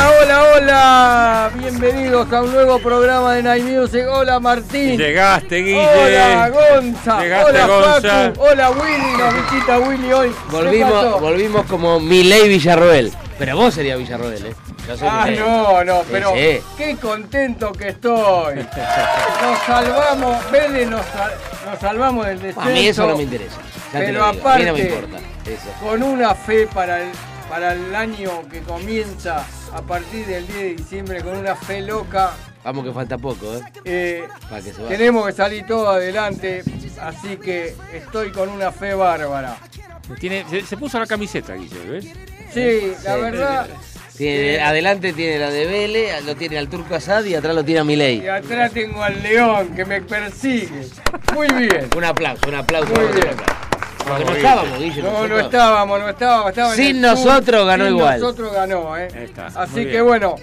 Hola, hola, hola. Bienvenidos a un nuevo programa de Night Music. Hola Martín. Llegaste, Guille. Hola Gonza. Llegaste, hola Gonza. Facu. Hola Willy, la visita Willy hoy. ¿Qué Volvimos, volvimos como Milei Villarroel. Pero vos serías Villarroel, ¿eh? Soy Ah, no, no, pero sí. qué contento que estoy. Nos salvamos, Vélez nos, sal- nos salvamos del descenso. A mí eso no me interesa. Ya Pero lo digo, A mí no me aparte- importa. Eso. Con una fe para el, para el año que comienza a partir del 10 de diciembre, con una fe loca. Vamos que falta poco, ¿eh? eh, Para que se vaya. Tenemos que salir todo adelante, así que estoy con una fe bárbara. Tiene, se, se puso la camiseta, Guille, ¿ves? Sí, la Sí. verdad. Tiene- eh, adelante tiene la de Vélez, lo tiene al Turco Asad y atrás lo tiene a Milei. y atrás tengo al león que me persigue. Muy bien. Un aplauso, un aplauso. Muy un bien. aplauso. Porque no estábamos, Guille. No, estábamos, no estábamos. Sin nosotros ganó Sin igual. nosotros ganó, ¿eh? Está, Así que bueno,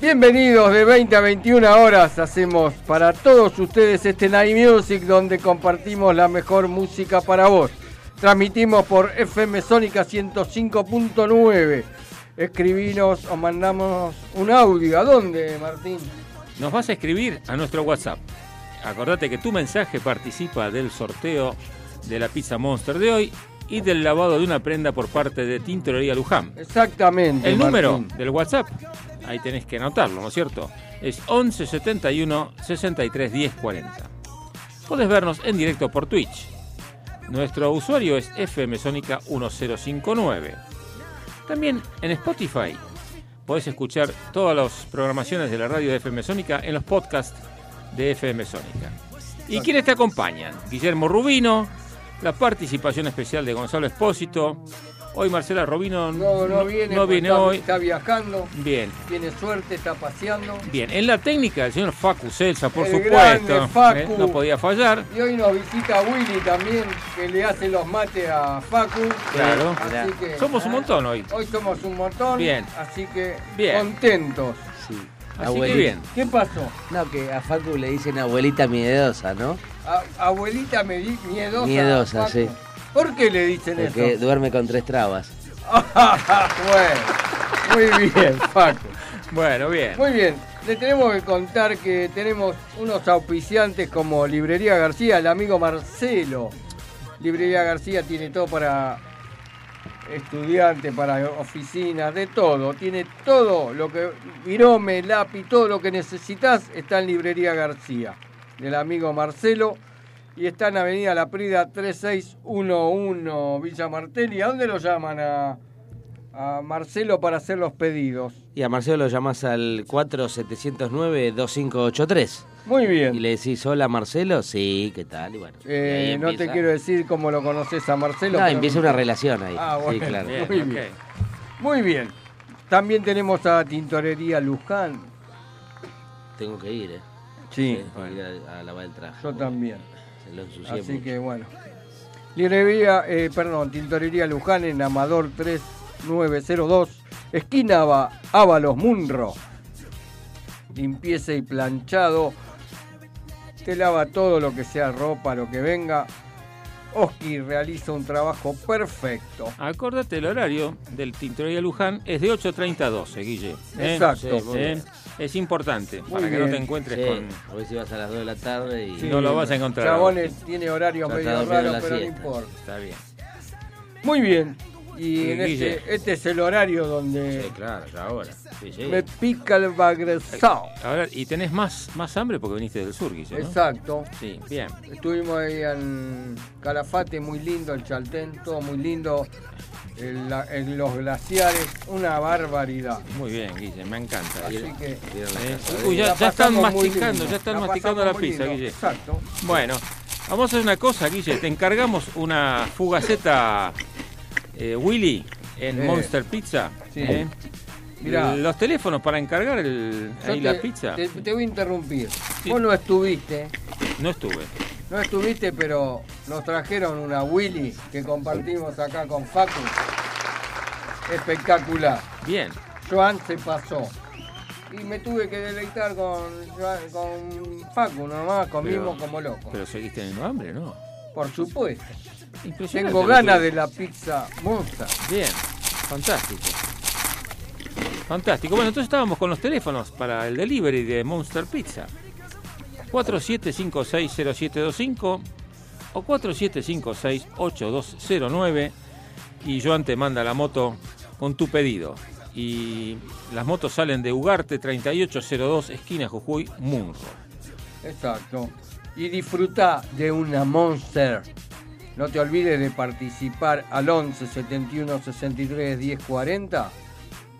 bienvenidos de 20 a 21 horas. Hacemos para todos ustedes este Night Music donde compartimos la mejor música para vos. Transmitimos por FM Sónica 105.9. Escribinos o mandamos un audio. ¿A dónde, Martín? Nos vas a escribir a nuestro WhatsApp. Acordate que tu mensaje participa del sorteo de la pizza Monster de hoy y del lavado de una prenda por parte de Tintorería Luján. Exactamente. El número Martín. del WhatsApp, ahí tenés que anotarlo, ¿no es cierto? Es 11 71 63 10 40. Podés vernos en directo por Twitch. Nuestro usuario es FM Sónica 1059. También en Spotify podés escuchar todas las programaciones de la radio de FM Sónica en los podcasts de FM Sónica. ¿Y quiénes te acompañan? Guillermo Rubino, la participación especial de Gonzalo Espósito. Hoy Marcela Rubino No, no viene, no viene está, hoy. está viajando. Bien, Tiene suerte, está paseando. bien. En la técnica el señor Facu Celsa, por El supuesto. grande Facu. ¿eh? No podía fallar. Y hoy nos visita Willy también, que le hace los mates a Facu. Claro. Así que, Somos un montón hoy. Hoy somos un montón. Bien. Así que Bien. contentos. Sí. Así Abuelita. que bien. ¿Qué pasó? No, que a Facu le dicen abuelita miedosa, ¿no? A- abuelita me di- miedosa. Miedosa, sí. ¿Por qué le dicen Porque eso? duerme con tres trabas. bueno, muy bien, Facu. Bueno, bien. Muy bien, le tenemos que contar que tenemos unos auspiciantes como Librería García, el amigo Marcelo. Librería García tiene todo para estudiantes, para oficinas, de todo. Tiene todo lo que, virome, lápiz, todo lo que necesitas está en Librería García, del amigo Marcelo. Y está en Avenida La Prida 3611 Villa Martelli. ¿A dónde lo llaman a, a Marcelo para hacer los pedidos? Y a Marcelo lo llamás al 4709-2583. Muy bien. Y le decís, hola Marcelo, sí, ¿qué tal? Y bueno. y Eh, no te quiero decir cómo lo conoces a Marcelo. No, pero- empieza una relación ahí. Ah, bueno. Sí, claro. Bien, Muy bien. Muy bien. También tenemos a Tintorería Luján. Tengo que ir, ¿eh? Sí, ir a, a lavar el traje. yo también. Se lo ensucié Así mucho. que bueno. Librería, eh, perdón, Tintorería Luján en Amador 3902, esquina Ábalos Munro. Limpieza y planchado. Te lava todo lo que sea ropa, lo que venga. Oski realiza un trabajo perfecto. Acordate el horario del Tintorería Luján, es de 8.30 a 12, Guille. ¿eh? Exacto. Sí, ¿Eh? Es importante, Muy para que no te encuentres Sí, con... a ver si vas a las 2 de la tarde y... Sí. No lo vas a encontrar. Chabones tiene horario medio dormir raro, la pero no siesta. importa. Está bien. Muy bien. Y en este, este es el horario donde Sí, claro, ya ahora. Sí, sí. me pica el bagresado. Ahora, ¿y tenés más, más hambre porque viniste del sur, Guille, no? Exacto. Sí, bien. Estuvimos ahí en Calafate, muy lindo, el Chaltén, todo muy lindo. En, la- en los glaciares, una barbaridad. Muy bien, Guille, me encanta. Así Ir- que ir Eh, Uy, ya, ya están masticando, ya están La masticando la pizza, lindo. Guille. Exacto. Bueno, vamos a hacer una cosa, Guille. Te encargamos una fugaceta eh, Willy en Eh, Monster Pizza. sí. ¿eh? Mirá. Los teléfonos para encargar el, ahí te, la pizza. Te, te voy a interrumpir. Sí. Vos no estuviste, No estuve. no estuviste, pero nos trajeron una Willy que compartimos acá con Facu. Espectacular. Bien. Joan se pasó. Y me tuve que deleitar con, con Facu nomás, comimos Pero- como locos. Pero seguís teniendo hambre, ¿no? Por supuesto. Tengo ganas de la pizza Monster. Bien, fantástico. Fantástico. Bueno, entonces estábamos con los teléfonos para el delivery de Monster Pizza. 47560725 o 47568209 y Joan te manda la moto con tu pedido. Y las motos salen de Ugarte 3802 esquina Jujuy Munro. Exacto. Y disfruta de una Monster. No te olvides de participar al 11 71 63 10 40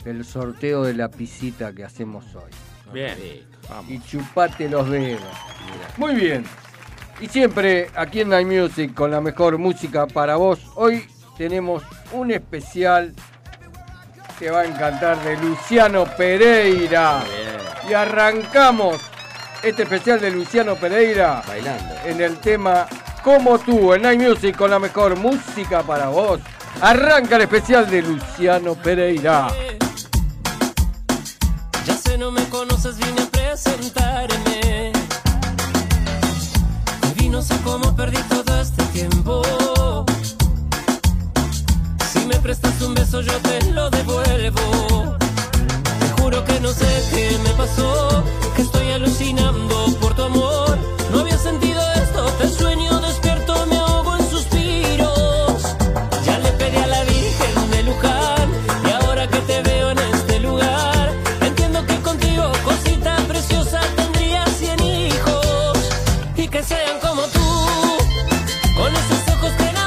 del sorteo de la pisita que hacemos hoy. Bien, vamos. Y chupate los dedos. Muy bien. Y siempre aquí en Night Music con la mejor música para vos. Hoy tenemos un especial que va a encantar de Luciano Pereira. Y arrancamos este especial de Luciano Pereira Bailando. en el tema Como tú, en Night Music con la mejor música para vos. Arranca el especial de Luciano Pereira. Ya sé, no me conoces, vine a presentarme. Y no sé cómo perdí todo este tiempo. Si me prestas un beso, yo te lo devuelvo. Te juro que no sé qué me pasó, que estoy alucinando por tu amor. No había sentido esto, te sueño que sean como tú, con esos ojos que enamoran,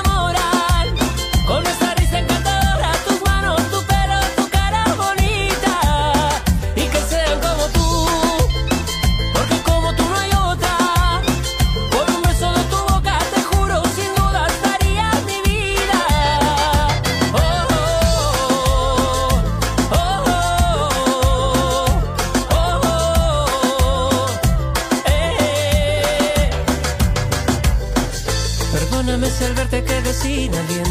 sin aliento.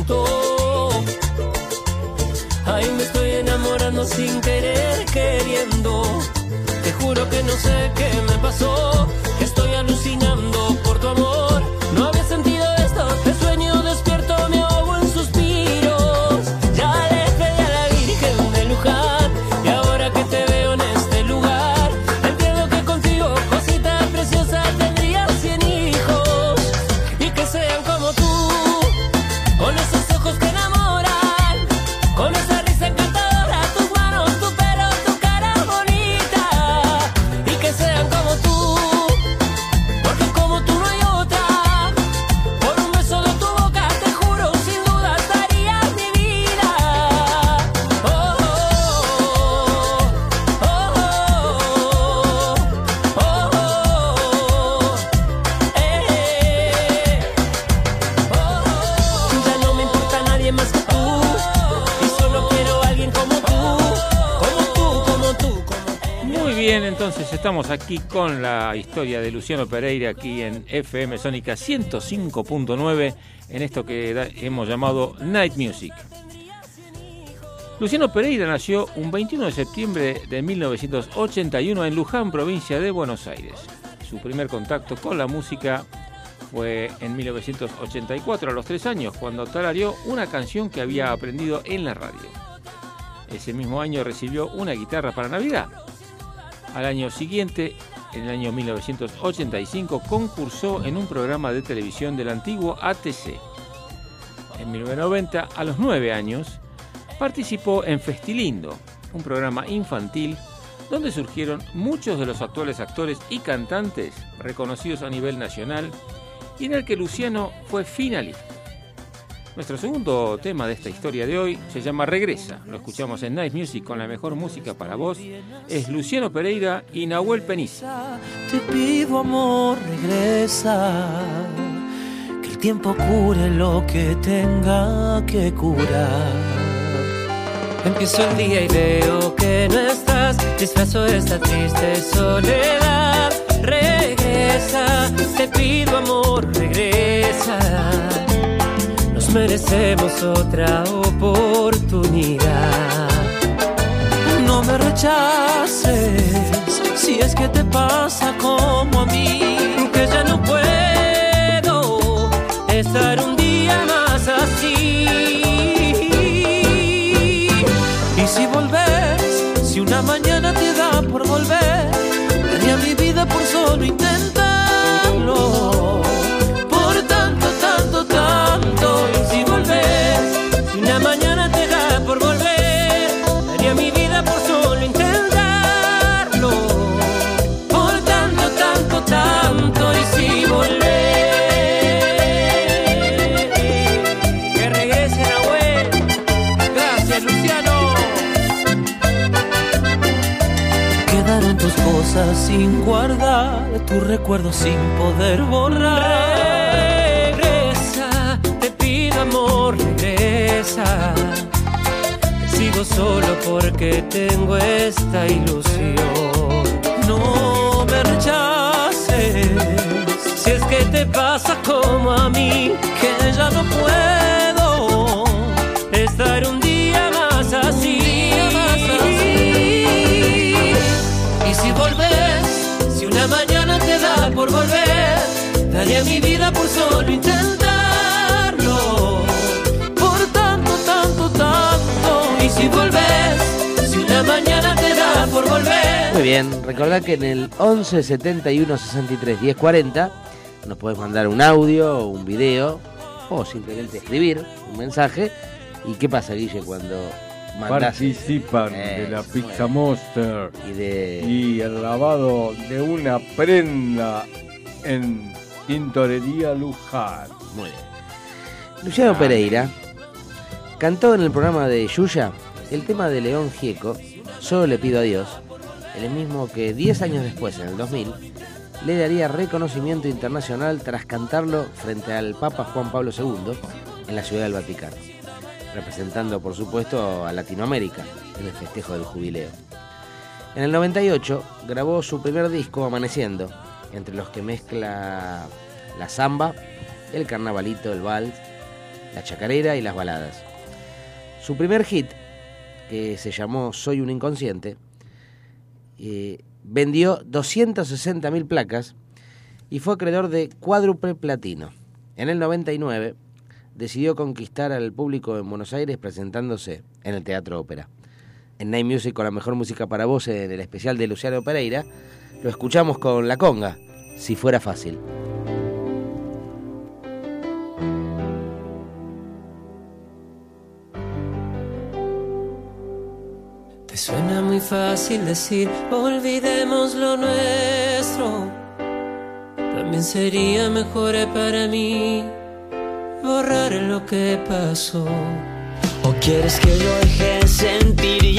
Estamos aquí con la historia de Luciano Pereira aquí en FM Sónica 105.9 en esto que hemos llamado Night Music. Luciano Pereira nació un 21 de septiembre de 1981 en Luján, provincia de Buenos Aires. Su primer contacto con la música fue en 1984, a los tres años, cuando tarareó una canción que había aprendido en la radio. Ese mismo año recibió una guitarra para Navidad. Al año siguiente, en el año 1985, concursó en un programa de televisión del antiguo ATC. En 1990, a los nueve años, participó en Festilindo, un programa infantil donde surgieron muchos de los actuales actores y cantantes reconocidos a nivel nacional y en el que Luciano fue finalista. Nuestro segundo tema de esta historia de hoy se llama Regresa. Lo escuchamos en Night Music con la mejor música para vos. Es Luciano Pereira y Nahuel Peniza. Te pido amor, regresa. Que el tiempo cure lo que tenga que curar. Empiezo el día y veo que no estás. Disfrazo esta triste soledad. Regresa, te pido amor, regresa. Merecemos otra oportunidad. No me rechaces si es que te pasa como a mí, que ya no puedo estar un día más así. Y si volvés, si una mañana te da por volver, daría mi vida por solo intentarlo. Nahuel. Gracias, Luciano. Quedaron tus cosas sin guardar, tus recuerdos sin poder borrar. Regresa, te pido amor, regresa. Sigo solo porque tengo esta ilusión. No me rechaces, si es que te pasa como a mí, que ya no puedo mi vida por solo intentarlo. Por tanto, tanto, tanto. Y si volvés, si una mañana te da por volver. Muy bien, recordad que en el 11 71 63 10 40 nos podés mandar un audio, un video o simplemente escribir un mensaje. ¿Y qué pasa, Guille, cuando mandás Participan de la Pizza Monster y de y el lavado de una prenda en Tintorería Luján. Muy bien. Luciano Pereira cantó en el programa de Yuya el tema de León Gieco, Solo le pido a Dios, el mismo que 10 años después, en el 2000, le daría reconocimiento internacional tras cantarlo frente al Papa Juan Pablo II en la Ciudad del Vaticano, representando por supuesto a Latinoamérica en el festejo del jubileo. En el 98 grabó su primer disco Amaneciendo, entre los que mezcla la samba, el carnavalito, el vals, la chacarera y las baladas. Su primer hit, que se llamó Soy un inconsciente, eh, vendió 260.000 placas y fue acreedor de cuádruple platino. En el 99 decidió conquistar al público en Buenos Aires presentándose en el Teatro Ópera. En Night Music con la mejor música para vos en el especial de Luciano Pereira, lo escuchamos con La Conga, si fuera fácil. Te suena muy fácil decir, olvidemos lo nuestro. También sería mejor para mí borrar lo que pasó. ¿O quieres que yo deje de sentir y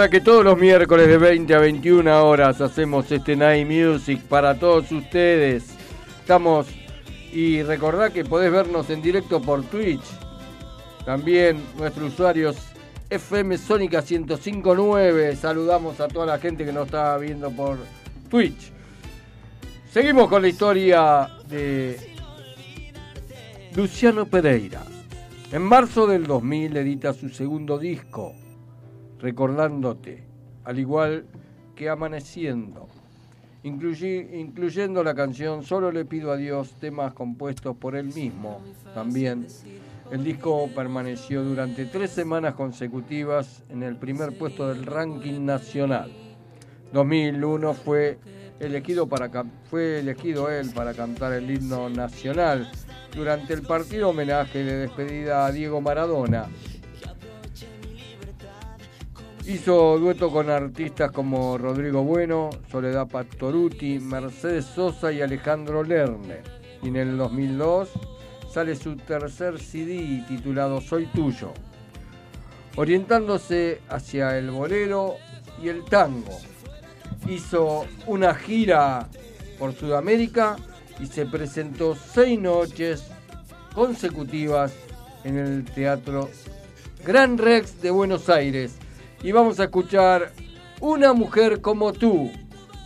recordá que todos los miércoles de 20 a 21 horas hacemos este Night Music para todos ustedes. Estamos y recordá que podés vernos en directo por Twitch. También nuestros usuarios FM Sónica 1059. Saludamos a toda la gente que nos está viendo por Twitch. Seguimos con la historia de Luciano Pereira. En marzo del 2000 edita su segundo disco, Recordándote, al igual que Amaneciendo, incluyendo la canción Solo le pido a Dios, temas compuestos por él mismo. También el disco permaneció durante tres semanas consecutivas en el primer puesto del ranking nacional. 2001 fue elegido, para, fue elegido él para cantar el himno nacional durante el partido homenaje de despedida a Diego Maradona. Hizo dueto con artistas como Rodrigo Bueno, Soledad Pastoruti, Mercedes Sosa y Alejandro Lerner. Y en el 2002 sale su tercer CD titulado Soy Tuyo, orientándose hacia el bolero y el tango. Hizo una gira por Sudamérica y se presentó seis noches consecutivas en el Teatro Gran Rex de Buenos Aires. Y vamos a escuchar Una mujer como tú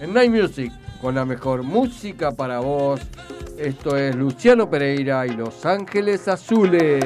en Night Music con la mejor música para vos. Esto es Luciano Pereira y Los Ángeles Azules.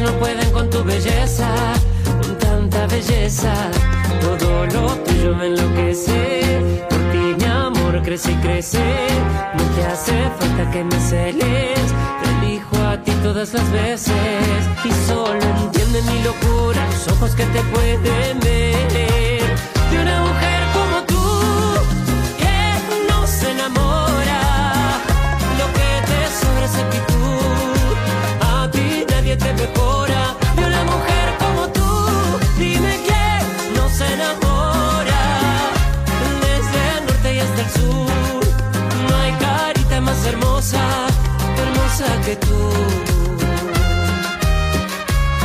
No pueden con tu belleza, con tanta belleza. Todo lo tuyo me enloquece, por ti mi amor crece y crece. No te hace falta que me celes, te elijo a ti todas las veces. Y solo entiende mi locura, los ojos que te pueden ver. De una mujer como tú que no se enamora. Lo que te sobra es actitud. A ti nadie te mejora. De una mujer como tú, dime sur. No hay carita más hermosa, hermosa que tú.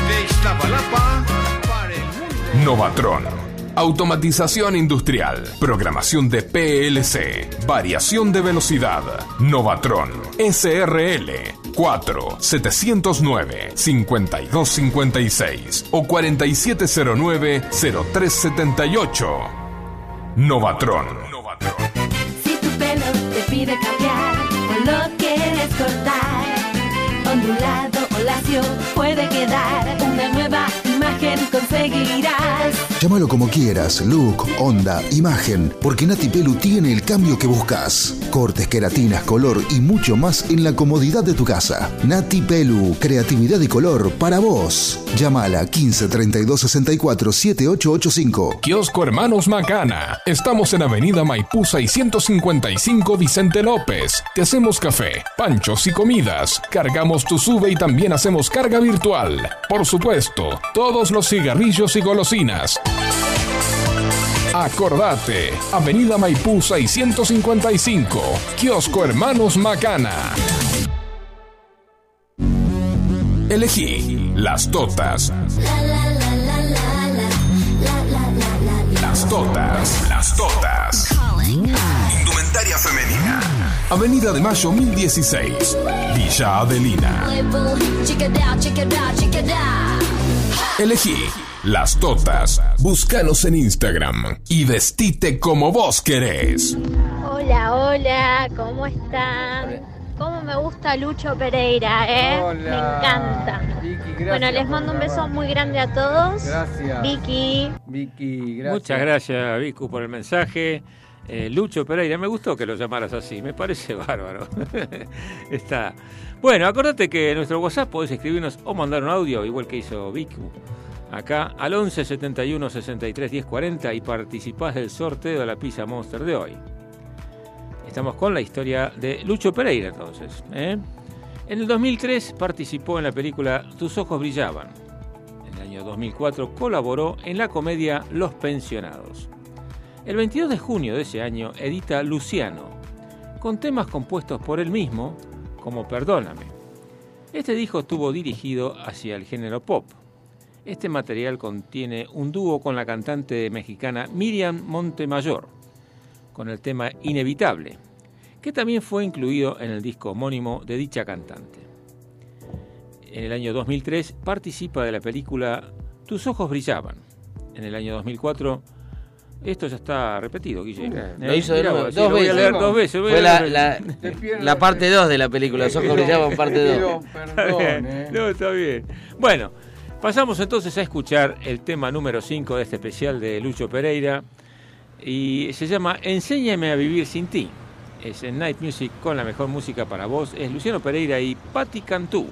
De Iztapalapa para el mundo. Novatron. Automatización industrial, programación de PLC, variación de velocidad, Novatron, SRL, 4-709-5256 o 4709-0378. Novatron si tu pelo te pide cambiar o lo quieres cortar, ondulado o lacio puede quedar una nueva imagen conseguirás. Llámalo como quieras, look, onda, imagen, porque Nati Pelu tiene el cambio que buscas. Cortes, queratinas, color y mucho más en la comodidad de tu casa. Nati Pelu, creatividad y color para vos. Llámala 15 32 64 7885. Kiosco Hermanos Macana. Estamos en Avenida Maipú 655 Vicente López. Te hacemos café, panchos y comidas. Cargamos tu sube y también hacemos carga virtual. Por supuesto, todos los cigarrillos y golosinas. Acordate, Avenida Maipú 655, Kiosco Hermanos Macana. Elegí las totas. Las totas, las totas. Indumentaria femenina. Avenida de Mayo 1016, Villa Adelina. Elegí las totas. Búscanos en Instagram y vestite como vos querés. Hola, hola, ¿cómo están? ¿Cómo me gusta Lucho Pereira, eh? Hola. Me encanta. Vicky, gracias bueno, les mando un beso muy grande a todos. Gracias. Vicky. Vicky, gracias. Muchas gracias, Vicu, por el mensaje. Eh, Lucho Pereira, me gustó que lo llamaras así, me parece bárbaro. Está. Bueno, acordate que en nuestro WhatsApp podés escribirnos o mandar un audio, igual que hizo Vicu, acá al 11 71 63 10 40 y participás del sorteo de la pizza Monster de hoy. Estamos con la historia de Lucho Pereira entonces. ¿eh? En el 2003 participó en la película Tus ojos brillaban. En el año 2004 colaboró en la comedia Los pensionados. El 22 de junio de ese año edita Luciano, con temas compuestos por él mismo, como Perdóname. Este disco estuvo dirigido hacia el género pop. Este material contiene un dúo con la cantante mexicana Miriam Montemayor, con el tema Inevitable, que también fue incluido en el disco homónimo de dicha cantante. En el año 2003 participa de la película Tus ojos brillaban. En el año 2004 esto ya está repetido, Guille. Lo hizo de nuevo, dos sí, lo voy a veces. leer dos veces. voy a Fue la, leer- la, la parte 2 de la película, Los ojos brillaban parte 2. Pido Está bien, perdón, eh. No, está bien. Bueno, pasamos entonces a escuchar el tema número 5 de este especial de Lucho Pereira. Y se llama Enséñame a vivir sin ti. Es en Night Music con la mejor música para vos. Es Luciano Pereira y Patti Cantú.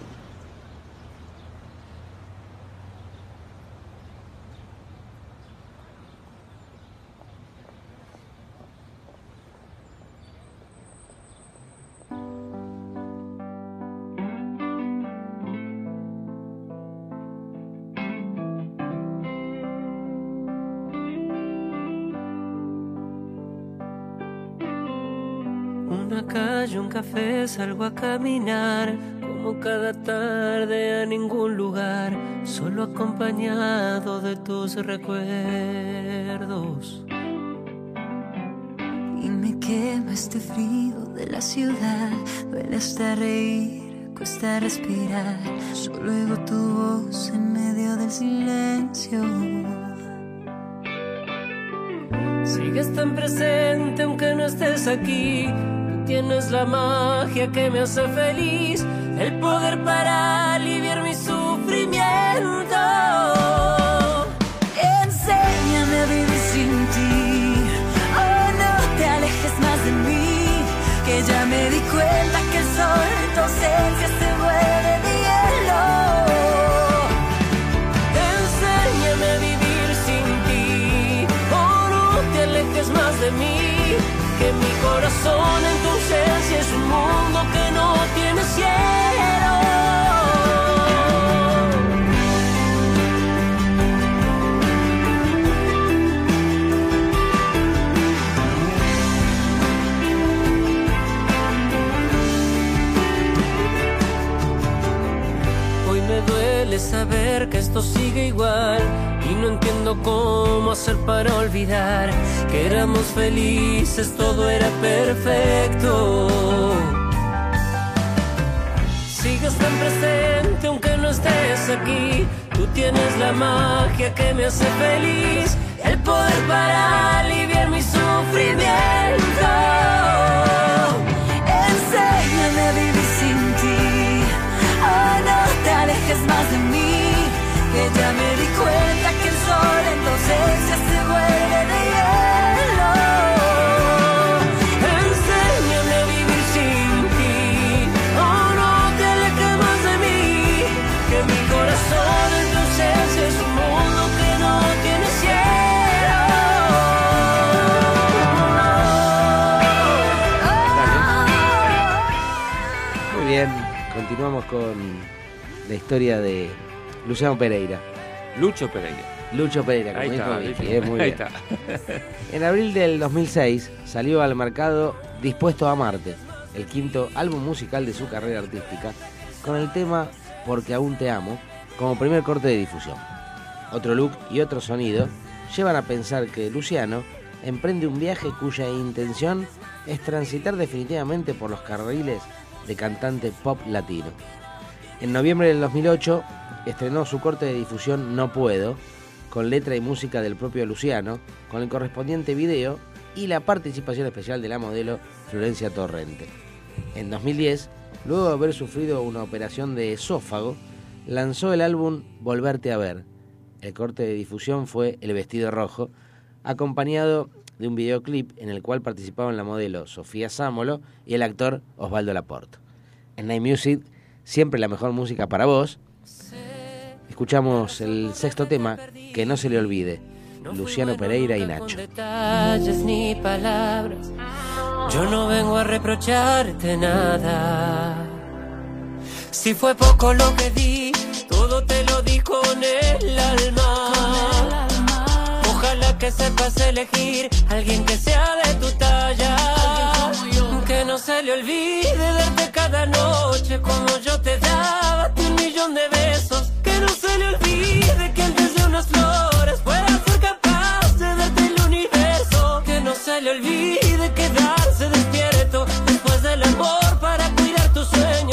Café, salgo a caminar, como cada tarde a ningún lugar, solo acompañado de tus recuerdos. Y me quema este frío de la ciudad. Duele hasta reír, cuesta respirar. Solo oigo tu voz en medio del silencio. Sigues tan presente aunque no estés aquí. Tienes la magia que me hace feliz, el poder para aliviar mi sufrimiento. Enséñame a vivir sin ti. Oh, no te alejes más de mí. Que ya me di cuenta que el sol tu ausencia se vuelve saber que esto sigue igual y no entiendo cómo hacer para olvidar que éramos felices, todo era perfecto. Sigues tan presente aunque no estés aquí. Tú tienes la magia que me hace feliz, el poder para aliviar mi sufrimiento. Ya me di cuenta que el sol en tu ausencia se vuelve de hielo. Enséñame a vivir sin ti. Oh, no te alejes más de mí. Que mi corazón en tu ausencia es un mundo que no tiene cielo. Muy bien, continuamos con la historia de Luciano Pereira. Lucho Pereira. Lucho Pereira, como Ahí dijo está, Vicky, eh, muy Ahí bien. está. En abril del 2006 salió al mercado Dispuesto a Amarte, el quinto álbum musical de su carrera artística, con el tema Porque aún te amo como primer corte de difusión. Otro look y otro sonido llevan a pensar que Luciano emprende un viaje cuya intención es transitar definitivamente por los carriles de cantante pop latino. En noviembre del 2008 estrenó su corte de difusión No Puedo, con letra y música del propio Luciano, con el correspondiente video y la participación especial de la modelo Florencia Torrente. En 2010, luego de haber sufrido una operación de esófago, lanzó el álbum Volverte a ver. El corte de difusión fue El vestido rojo, acompañado de un videoclip en el cual participaban la modelo Sofía Sámolo y el actor Osvaldo Laporte. En Night Music, siempre la mejor música para vos. Escuchamos el sexto tema, Que no se le olvide, Luciano Pereira y Nacho. detalles ni palabras. Yo no vengo a reprocharte nada. Si fue poco lo que di, todo te lo di con el alma. Ojalá que sepas elegir alguien que sea de tu talla. Que no se le olvide darte cada noche como yo te daba un millón de besos. Se le olvide que antes de unas flores pueda ser capaz de darte el universo. Que no se le olvide quedarse despierto después del amor para cuidar tus sueños.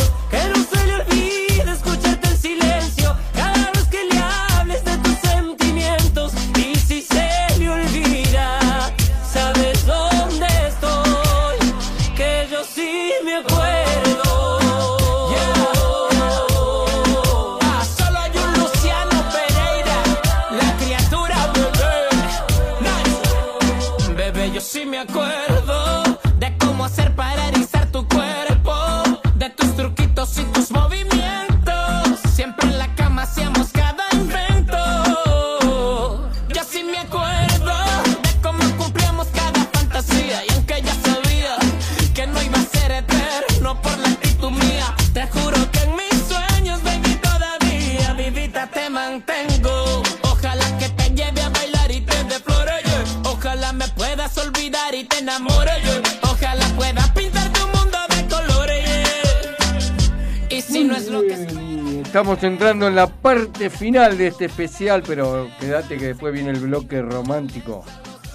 Estamos entrando en la parte final de este especial, pero quédate que después viene el bloque romántico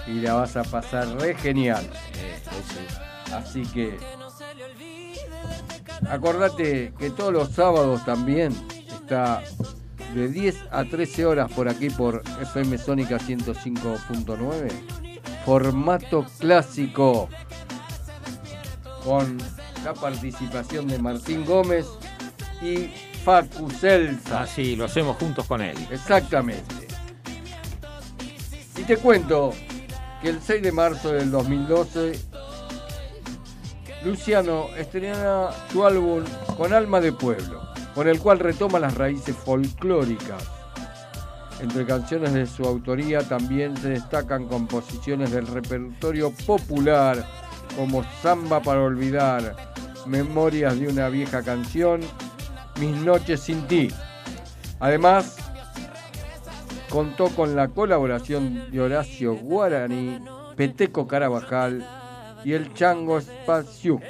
y la vas a pasar re genial. Así que acordate que todos los sábados también está de 10 a 13 horas por aquí por FM Sónica 105.9. Formato clásico con la participación de Martín Gómez y Facu Celsa. Así, lo hacemos juntos con él. Exactamente. Y te cuento que el 6 de marzo del 2012, Luciano estrena su álbum Con Alma de Pueblo, con el cual retoma las raíces folclóricas. Entre canciones de su autoría también se destacan composiciones del repertorio popular como Samba para Olvidar, Memorias de una vieja canción, Mis noches sin ti. Además, contó con la colaboración de Horacio Guarani, Peteco Carabajal y el Chango Spasiuk.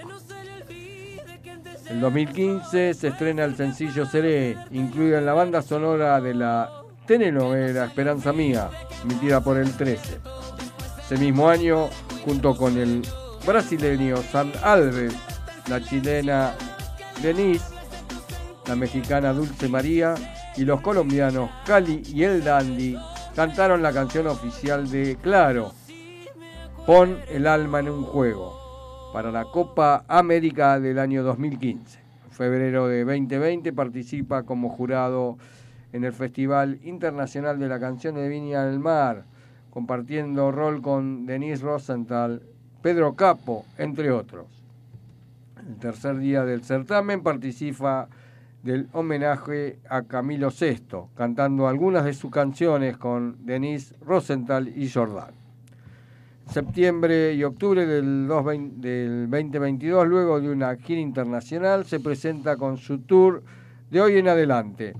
En 2015 se estrena el sencillo Seré, incluido en la banda sonora de la telenovela Esperanza Mía, emitida por el 13. Ese mismo año, junto con el brasileño San Alves, la chilena Denise, la mexicana Dulce María y los colombianos Cali y El Dandy cantaron la canción oficial de Claro, Pon el alma en un juego, para la Copa América del año 2015. En febrero de 2020 participa como jurado en el Festival Internacional de la Canción de Viña del Mar, compartiendo rol con Denise Rosenthal, Pedro Capo, entre otros. El tercer día del certamen participa del homenaje a Camilo VI, cantando algunas de sus canciones con Denise Rosenthal y Jordán. Septiembre y octubre del, 2 del 2022, luego de una gira internacional, se presenta con su tour de hoy en adelante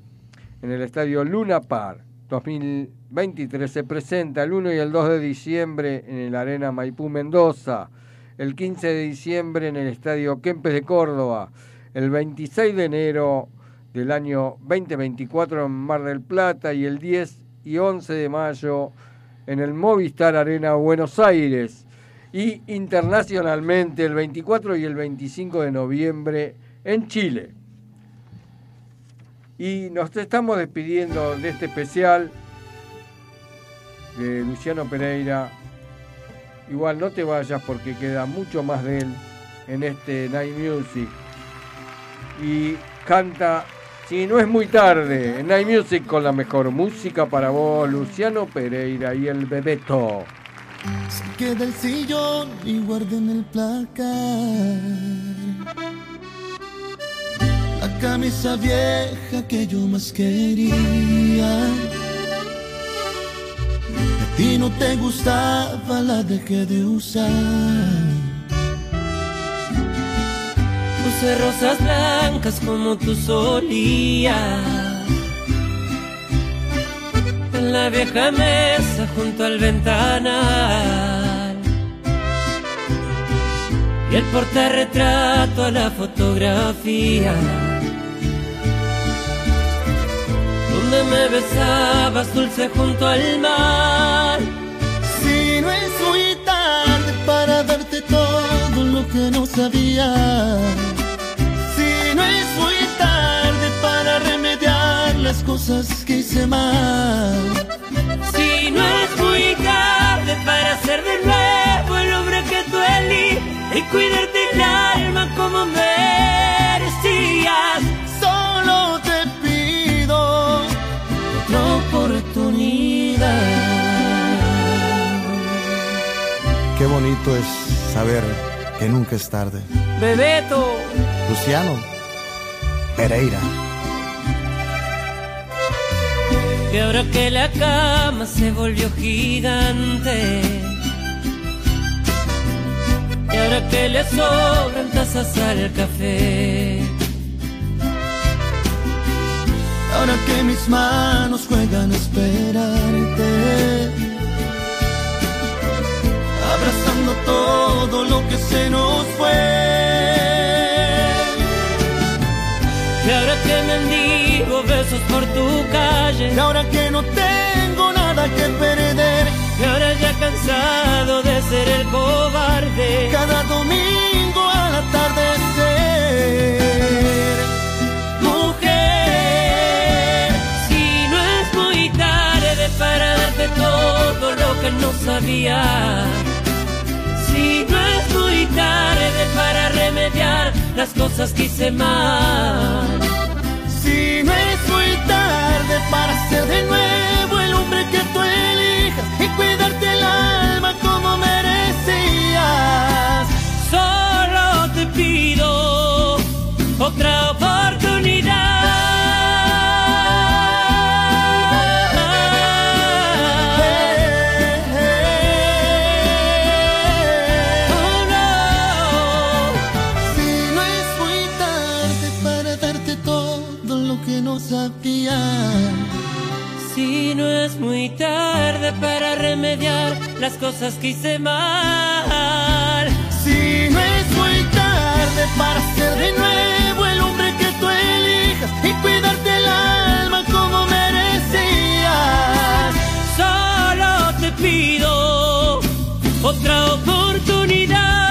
en el estadio Luna Par 2023. Se presenta el 1 y el 2 de diciembre en el Arena Maipú Mendoza, el 15 de diciembre en el estadio Kempes de Córdoba, el 26 de enero del año 2024 en Mar del Plata y el 10 y 11 de mayo en el Movistar Arena Buenos Aires y internacionalmente el 24 y el 25 de noviembre en Chile. Y nos estamos despidiendo de este especial de Luciano Pereira. Igual no te vayas porque queda mucho más de él en este Night Music. Y canta, si no es muy tarde, en Night Music con la mejor música para vos, Luciano Pereira y el Bebeto. Saqué del sillón y guardé en el placar la camisa vieja que yo más quería. A ti no te gustaba, la dejé de usar. Puse rosas blancas como tú solías. En la vieja mesa junto al ventanal. Y el portarretrato a la fotografía. Donde me besabas dulce junto al mar. Si no es muy tarde para darte todo lo que no sabía. Las cosas que hice mal. Si no es muy tarde para ser de nuevo el hombre que tú eliges y cuidarte el alma como merecías. Solo te pido otra oportunidad. Qué bonito es saber que nunca es tarde. Bebeto, Luciano Pereira. Y ahora que la cama se volvió gigante. Y ahora que le sobran tazas al café. Ahora que mis manos juegan a esperarte, abrazando todo lo que se nos fue. Y ahora que mendigo besos por tu calle. Y ahora que no tengo nada que perder, Y ahora ya cansado de ser el cobarde. cada domingo al atardecer. Mujer, si no es muy tarde para darte todo lo que no sabía. Las cosas que hice mal. Si no es muy tarde para ser de nuevo el hombre que tú elijas y cuidarte el alma como merecías. Solo te pido otra oportunidad. Las cosas que hice mal. Si no es muy tarde para ser de nuevo tú elijas y cuidarte el alma como merecías. Solo te pido otra oportunidad.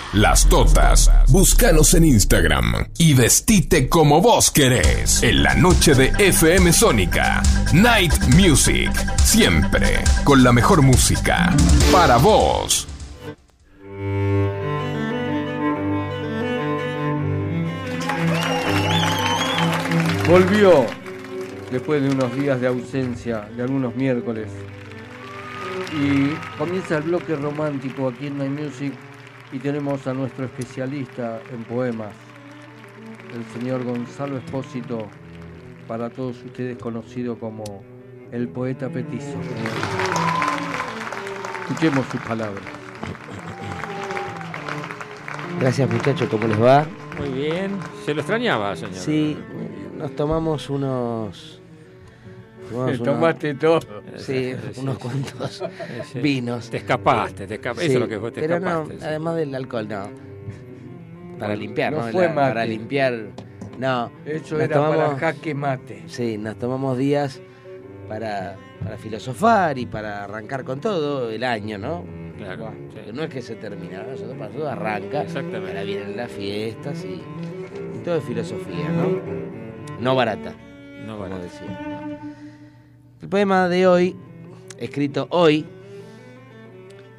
las totas. Búscanos en Instagram y vestite como vos querés. En la noche de FM Sónica. Night Music. Siempre con la mejor música. Para vos. Volvió después de unos días de ausencia, de algunos miércoles. Y comienza el bloque romántico aquí en Night Music y tenemos a nuestro especialista en poemas, el señor Gonzalo Espósito, para todos ustedes conocido como el poeta petizo. Escuchemos sus palabras. Gracias muchachos, ¿cómo les va? Muy bien. Se lo extrañaba, señor. Sí, nos tomamos unos... tomaste todo. Sí, unos cuantos vinos. Te escapaste, te escapaste. Eso es lo que vos te pero escapaste. no, además del alcohol, no. Para limpiar, no fue La- Para limpiar, no. Eso Nos era para tomamos- jaque mate. Sí, nos tomamos días para, para filosofar y para arrancar con todo el año, ¿no? Claro, sí. Que no es que se termina, ¿no? para nosotros arranca, Exactamente. ahora vienen las fiestas y, y todo es filosofía, ¿no? No barata, No como barato. decía. Poema de hoy, escrito hoy,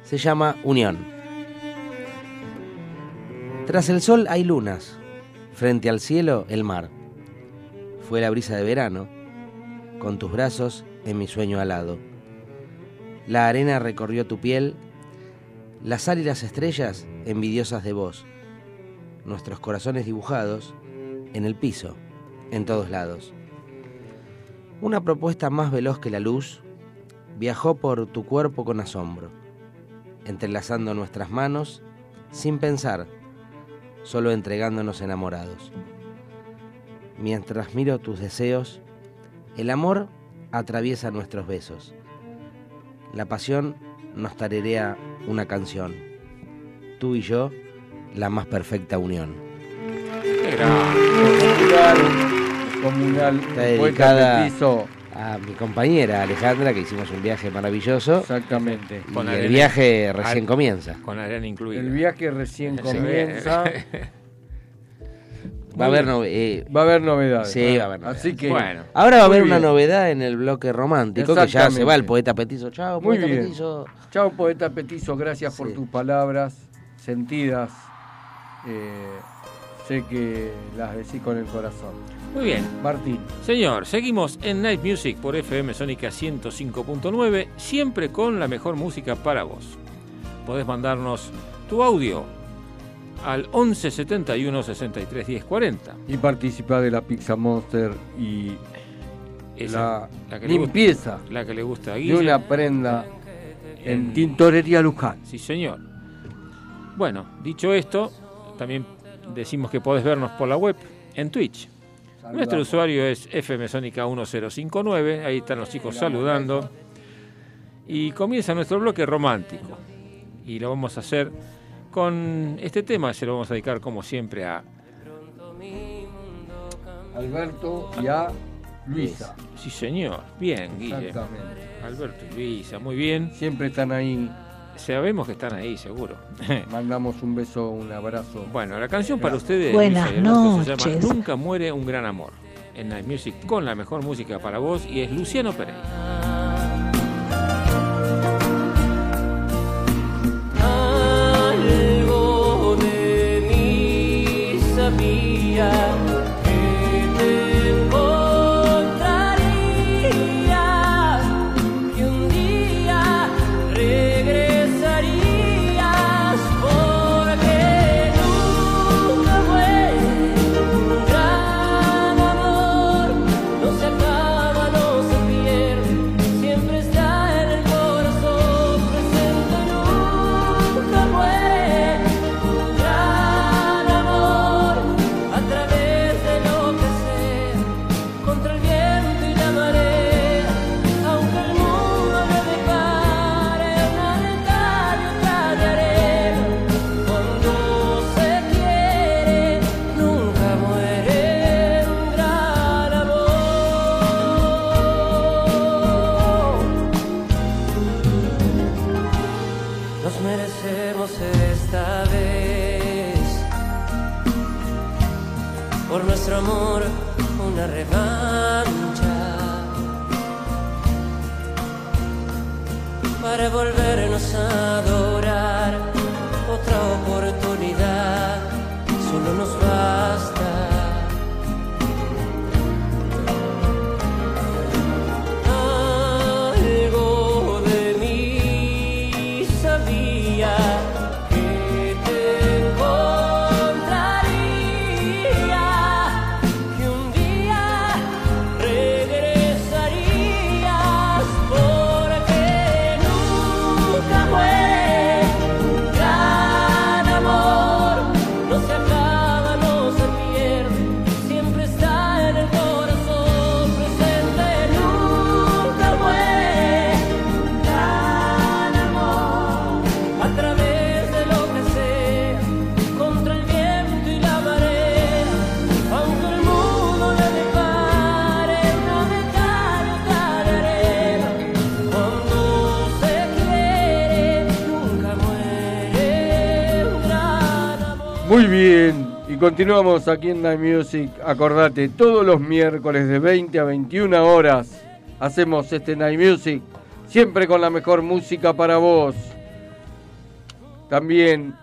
se llama Unión. Tras el sol hay lunas, frente al cielo el mar. Fue la brisa de verano, con tus brazos en mi sueño alado. La arena recorrió tu piel, la sal y las estrellas envidiosas de vos, nuestros corazones dibujados en el piso, en todos lados. Una propuesta más veloz que la luz viajó por tu cuerpo con asombro, entrelazando nuestras manos sin pensar, solo entregándonos enamorados. Mientras miro tus deseos, el amor atraviesa nuestros besos. La pasión nos tarerea una canción. Tú y yo, la más perfecta unión. Grande. Comunal, dedicada petizo. a mi compañera Alejandra, que hicimos un viaje maravilloso. Exactamente. Y Con el arena- viaje recién comienza. Con arena incluida. El viaje recién Sí. comienza. Va a haber eh, Va a haber novedades. Sí, va a haber novedades. Así que. Bueno. Ahora va a haber una novedad en el bloque romántico, que ya se va el poeta petizo. Chao, Muy poeta bien. petizo. Chao, poeta Petizo, gracias por tus palabras sentidas. Eh, sé que las decís con el corazón. Muy bien. Martín. Señor, seguimos en Night Music por FM Sónica 105.9, siempre con la mejor música para vos. Podés mandarnos tu audio al 11 71 63 10 40. Y participar de la Pizza Monster y Esa, la, la limpieza gusta- la que le gusta a de Guille. una prenda en En- Tintorería Luján. Sí, señor. Bueno, dicho esto, también decimos que podés vernos por la web en Twitch. Saludamos. Nuestro usuario es FMSónica 1059, ahí están los chicos saludando. Y comienza nuestro bloque romántico. Y lo vamos a hacer con este tema, se lo vamos a dedicar como siempre a Alberto y a Luisa. Sí, señor. Bien, Guille. Exactamente. Alberto y Luisa, muy bien. Siempre están ahí. Sabemos que están ahí, seguro. Mandamos un beso, un abrazo. Bueno, la canción para ustedes Buenas Luisa se llama Nunca muere un gran amor. En Night Music con la mejor música para vos y es Luciano Pereira. Algo de mí sabía continuamos aquí en Night Music. Acordate, todos los miércoles de 20 a 21 horas hacemos este Night Music, siempre con la mejor música para vos. También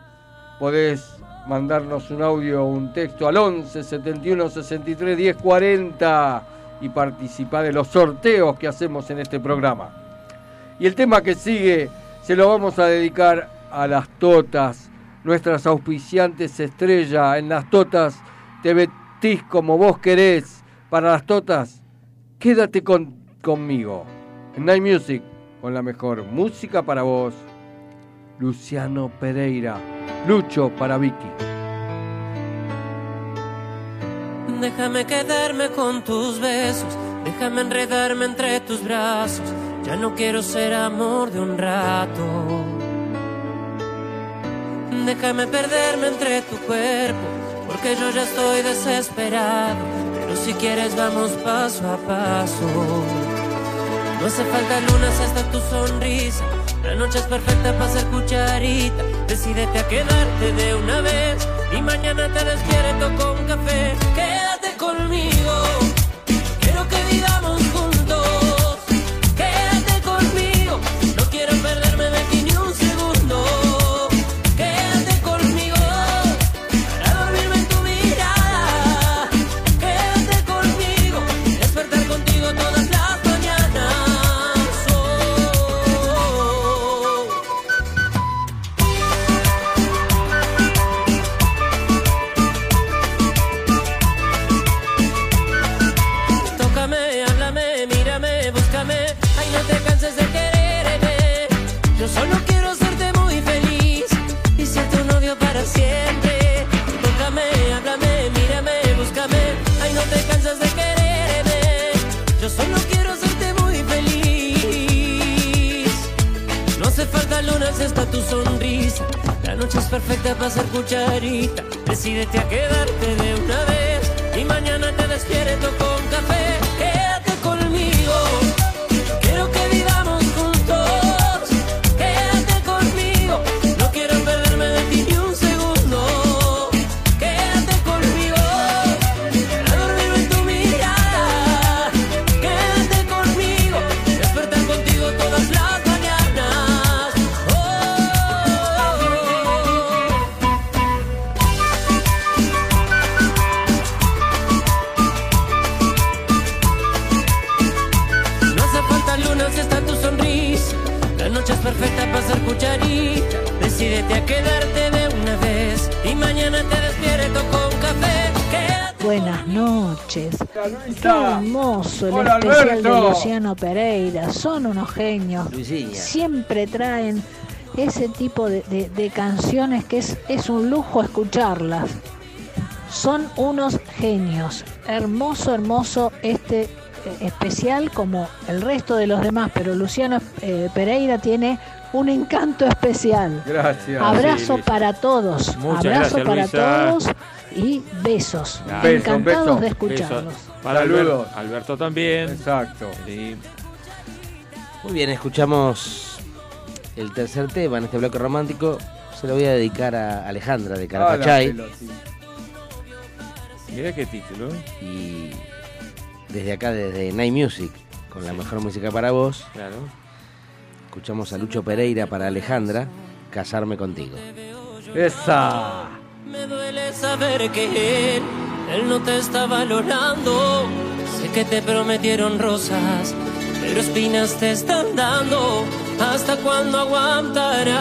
podés mandarnos un audio o un texto al 11 71 63 10 40 y participar de los sorteos que hacemos en este programa. Y el tema que sigue se lo vamos a dedicar a las totas, nuestras auspiciantes estrella. En las totas te vestís como vos querés. Para las totas, quédate con, conmigo. En Night Music, con la mejor música para vos. Luciano Pereira, Lucho para Vicky. Déjame quedarme con tus besos, déjame enredarme entre tus brazos. Ya no quiero ser amor de un rato. Déjame perderme entre tu cuerpo, porque yo ya estoy desesperado. Pero si quieres vamos paso a paso. No hace falta lunas hasta tu sonrisa. La noche es perfecta para ser cucharita. Decídete a quedarte de una vez. y mañana te despierto con café. Quédate conmigo, quiero que vivamos tu sonrisa. La noche es perfecta para ser cucharita. Decídete a quedarte de una vez y mañana te despierto con noches. Qué hermoso el Hola, especial de. Luciano Pereira. Son unos genios. Siempre traen ese tipo de, de- de canciones que es, es un lujo escucharlas. Son unos genios. Hermoso, hermoso este eh, especial como el resto de los demás, pero Luciano eh, Pereira tiene un encanto especial. Gracias. Abrazo Sí, para todos. Muchas Abrazo gracias, para Luisa. todos y besos. Encantados besos. de escucharlos. Besos. Para Saludos. Alberto, Alberto también. Exacto. Sí. Muy bien, escuchamos el tercer tema en este bloque romántico. Se lo voy a dedicar a Alejandra de Ah, Carapachay. Mira qué título. ¿eh? Y desde acá, desde Night Music, con la mejor música para vos, Claro. escuchamos a Lucho Pereira para Alejandra, Casarme contigo. Esa. Saber que él, él no te está valorando. Sé que te prometieron rosas, pero espinas te están dando. ¿Hasta cuándo aguantarás?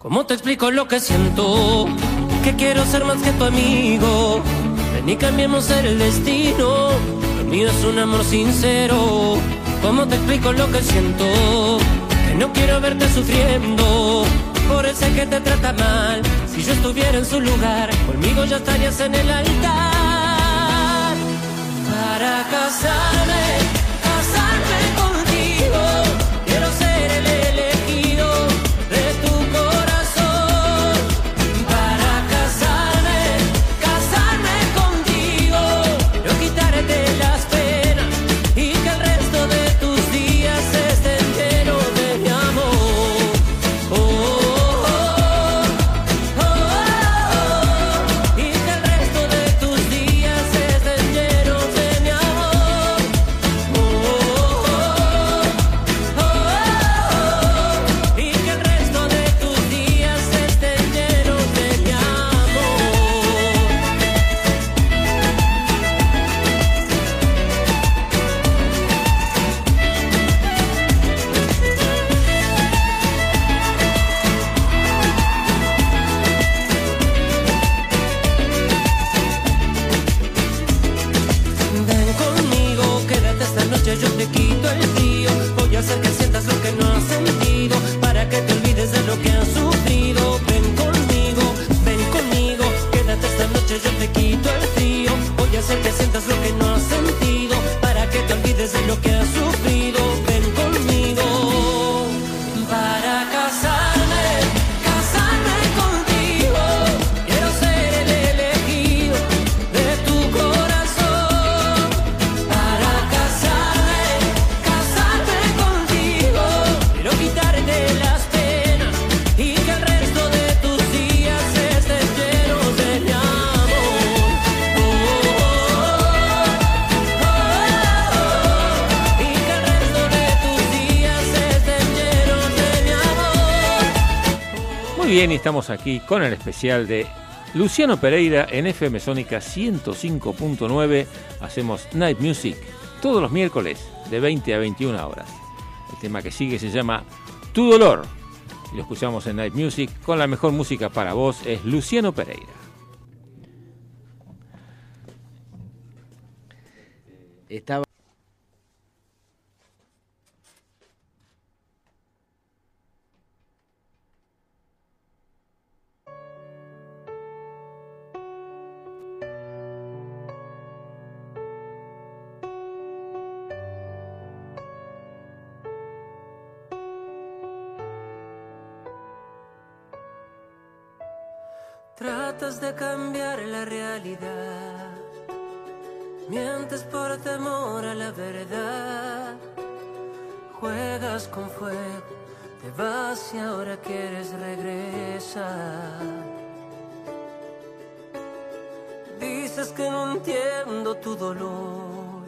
¿Cómo te explico lo que siento? Que quiero ser más que tu amigo. Ven y cambiemos el destino. Lo mío es un amor sincero. ¿Cómo te explico lo que siento? Que no quiero verte sufriendo. Por ese que te trata mal. Si yo estuviera en su lugar, conmigo ya estarías en el altar. Para casarme, estamos aquí con el especial de Luciano Pereira en FM Sónica 105.9. Hacemos Night Music todos los miércoles de 20 a 21 horas. El tema que sigue se llama Tu Dolor. Y lo escuchamos en Night Music con la mejor música para vos es Luciano Pereira. Estaba. Tratas de cambiar la realidad. Mientes por temor a la verdad. Juegas con fuego. Te vas y ahora quieres regresar. Dices que no entiendo tu dolor.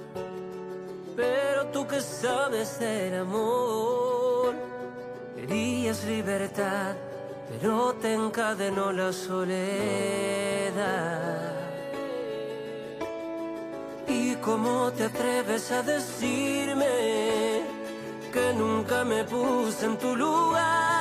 Pero tú que sabes del amor. Querías libertad pero te encadenó la soledad. ¿Y cómo te atreves a decirme que nunca me puse en tu lugar?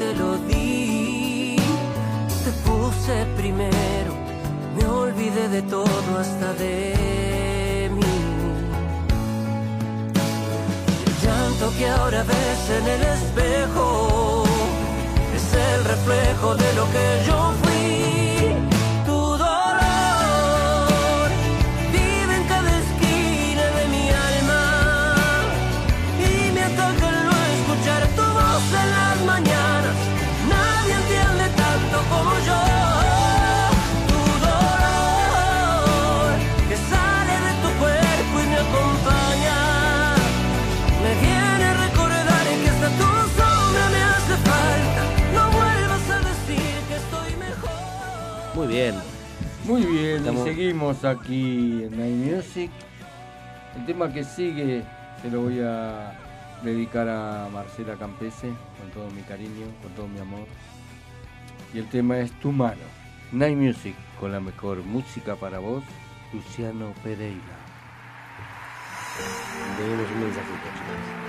Te lo di. Te puse primero. Me olvidé de todo hasta de mí. El llanto que ahora ves en el espejo es el reflejo de lo que yo Muy bien. Muy bien, Estamos- y seguimos aquí en Night Music. El tema que sigue se lo voy a dedicar a Marcela Campese con todo mi cariño, con todo mi amor. Y el tema es Tu mano. Night Music con la mejor música para vos, Luciano Pereira. Tenemos un mensajito, chicos.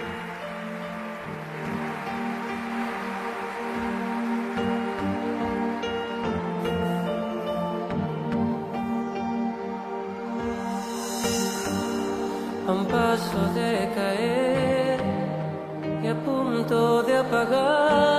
kapag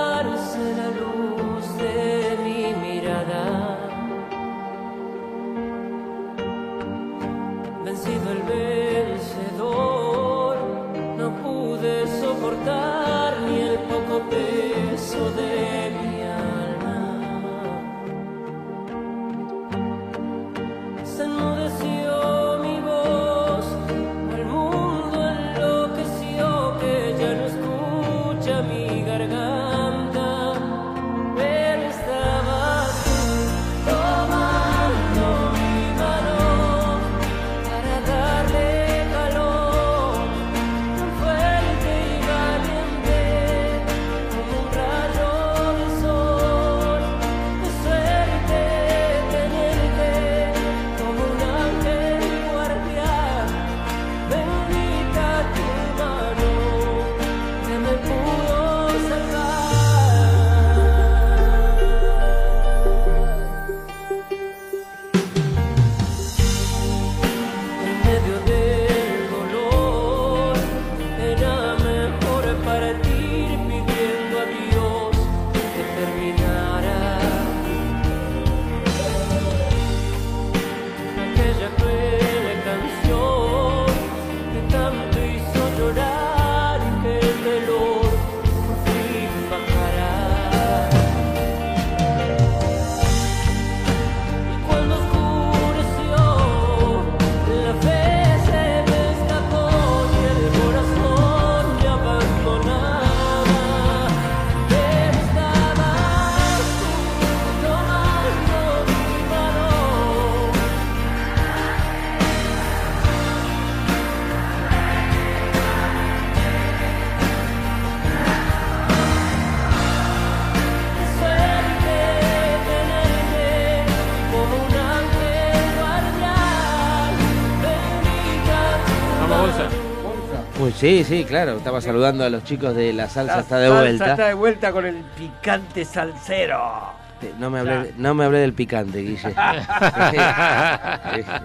sí, sí, claro. Estaba saludando a los chicos de La Salsa La está de salsa vuelta. está de vuelta con el picante salsero. No me hablé, no me hablé del picante, Guille.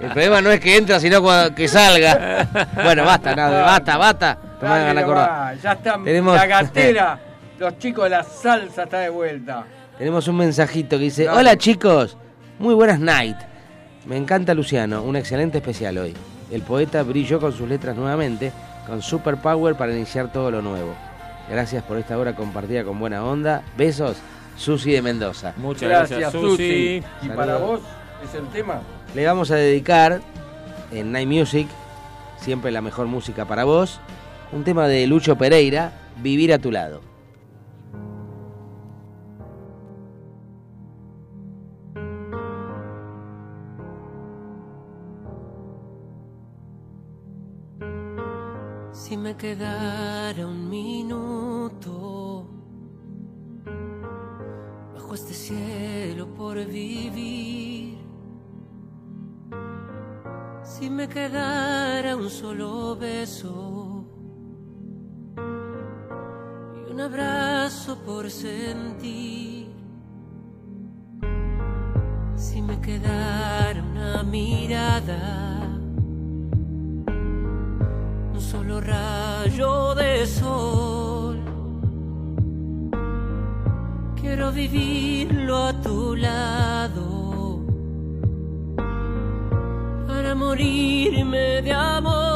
El problema no es que entra, sino que salga. Bueno, basta, nada, basta, basta. No me hagan Dale acordar. nomás, Ya están Tenemos- la gatera. Los chicos de la salsa está de vuelta. Tenemos un mensajito que dice, hola chicos, muy buenas night. Me encanta Luciano, un excelente especial hoy. El poeta brilló con sus letras nuevamente, con super power para iniciar todo lo nuevo. Gracias por esta hora compartida con buena onda. Besos, Susi de Mendoza. Muchas Gracias, gracias, Susi. Susi. ¿Y para vos es el tema? Le vamos a dedicar en Night Music, siempre la mejor música para vos, un tema de Lucho Pereira, Vivir a tu lado. Quedara un minuto bajo este cielo por vivir, si me quedara un solo beso y un abrazo por sentir, si me quedara una mirada un solo rayo de sol. Quiero vivirlo a tu lado para morirme de amor.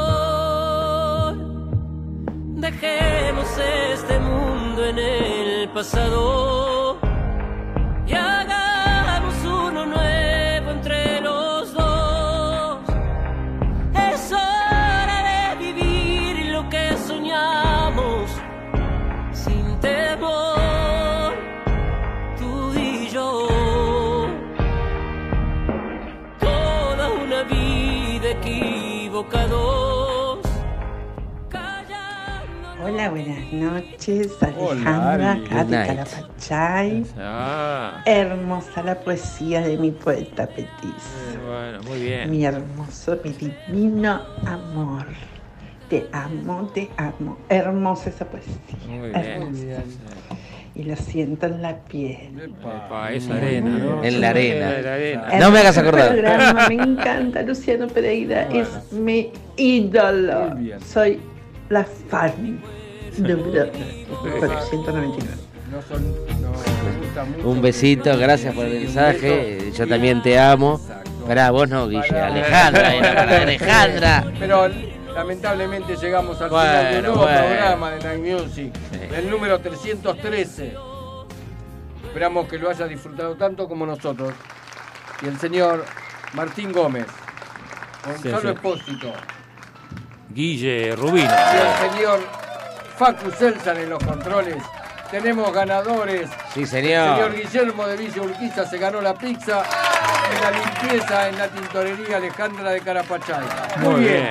Dejemos este mundo en el pasado Hola, buenas noches, Alejandra. Calapachay. Ah, Hermosa la poesía de mi poeta Petis. bueno, muy bien. Mi hermoso, mi divino amor. Te amo, te amo. Hermosa esa poesía. Muy hermosa. bien. Y lo siento en la piel. Epa, es arena, ¿no? En la arena. En la arena. No me hagas acordar. Programa, me encanta, Luciano Pereira es mi ídolo. Soy la fan número 499. No son, no, me gusta mucho. Un besito, gracias por el mensaje. Yo también te amo. Esperá, vos no, Guille. Alejandra, era para Alejandra. Pero lamentablemente llegamos al Bueno, final de un nuevo bueno. programa de Night Music, el número 313. Esperamos que lo haya disfrutado tanto como nosotros. Y el señor Martín Gómez, Gonzalo sí. Espósito Guille Rubino. y el señor Facu Celsan en los controles. Tenemos ganadores. Sí, El señor. señor Guillermo de Villa Urquiza se ganó la pizza en la limpieza en la tintorería Alejandra de Carapachay. Muy, Muy bien.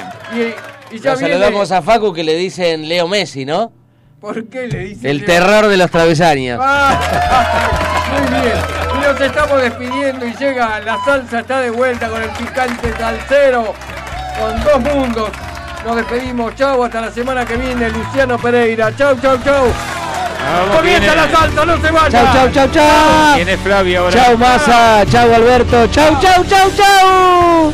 Y, y ya viene- saludamos a Facu que le dicen Leo Messi, ¿no? ¿Por qué le dice El Leo? terror de los travesaños. Ah, muy bien. Y nos estamos despidiendo y llega la salsa, está de vuelta con el picante salsero, con dos mundos. Nos despedimos, chau, hasta la semana que viene, Luciano Pereira. Chau, chau, chau. Vamos, Comienza la salsa, no se vayan. Chau, chau, chau, chau. ¿Quién es Flavia ahora? Chau, Massa. Chau, Alberto. Chau, chau, chau, chau.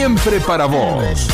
Siempre para vos.